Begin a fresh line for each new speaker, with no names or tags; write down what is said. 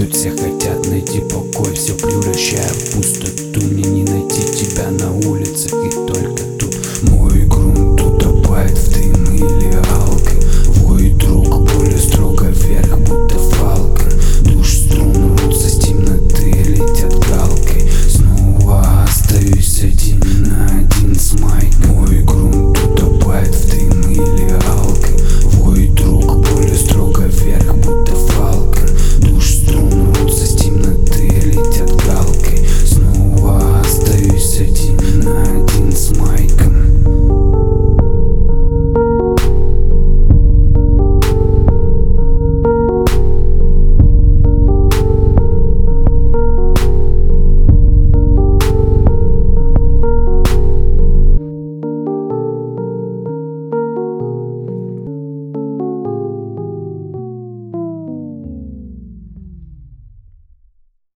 Тут все хотят найти покой, все превращая в путь.